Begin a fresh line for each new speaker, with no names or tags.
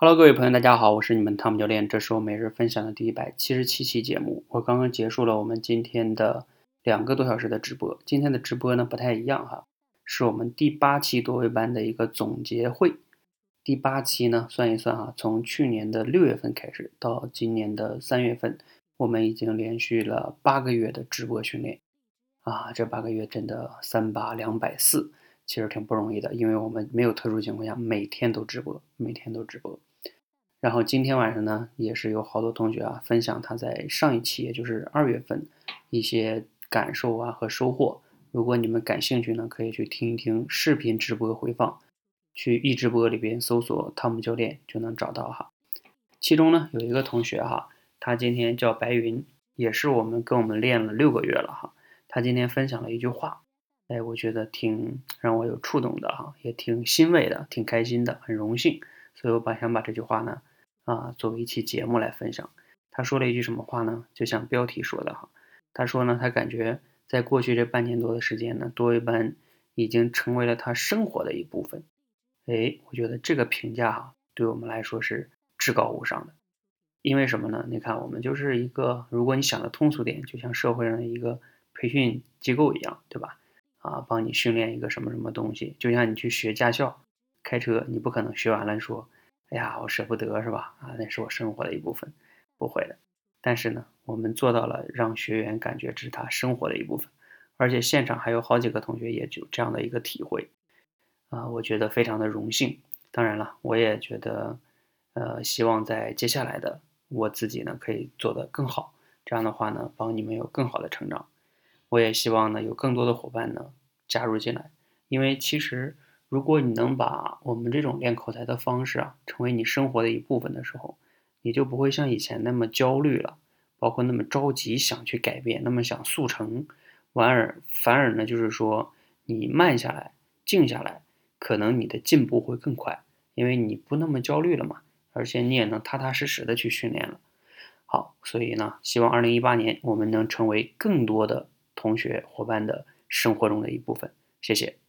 Hello，各位朋友，大家好，我是你们汤姆教练，这是我每日分享的第一百七十七期节目。我刚刚结束了我们今天的两个多小时的直播。今天的直播呢不太一样哈，是我们第八期多位班的一个总结会。第八期呢，算一算哈，从去年的六月份开始到今年的三月份，我们已经连续了八个月的直播训练啊，这八个月真的三八两百四，其实挺不容易的，因为我们没有特殊情况下每天都直播，每天都直播。然后今天晚上呢，也是有好多同学啊分享他在上一期，也就是二月份一些感受啊和收获。如果你们感兴趣呢，可以去听一听视频直播回放，去易直播里边搜索汤姆教练就能找到哈。其中呢有一个同学哈，他今天叫白云，也是我们跟我们练了六个月了哈。他今天分享了一句话，哎，我觉得挺让我有触动的哈，也挺欣慰的，挺开心的，很荣幸。所以我把想把这句话呢。啊，作为一期节目来分享，他说了一句什么话呢？就像标题说的哈，他说呢，他感觉在过去这半年多的时间呢，多维班已经成为了他生活的一部分。哎，我觉得这个评价哈，对我们来说是至高无上的。因为什么呢？你看，我们就是一个，如果你想的通俗点，就像社会上的一个培训机构一样，对吧？啊，帮你训练一个什么什么东西，就像你去学驾校开车，你不可能学完了说。哎呀，我舍不得是吧？啊，那是我生活的一部分，不会的。但是呢，我们做到了让学员感觉这是他生活的一部分，而且现场还有好几个同学也有这样的一个体会，啊，我觉得非常的荣幸。当然了，我也觉得，呃，希望在接下来的我自己呢可以做得更好，这样的话呢，帮你们有更好的成长。我也希望呢有更多的伙伴呢加入进来，因为其实。如果你能把我们这种练口才的方式啊，成为你生活的一部分的时候，你就不会像以前那么焦虑了，包括那么着急想去改变，那么想速成，反而反而呢，就是说你慢下来，静下来，可能你的进步会更快，因为你不那么焦虑了嘛，而且你也能踏踏实实的去训练了。好，所以呢，希望二零一八年我们能成为更多的同学伙伴的生活中的一部分。谢谢。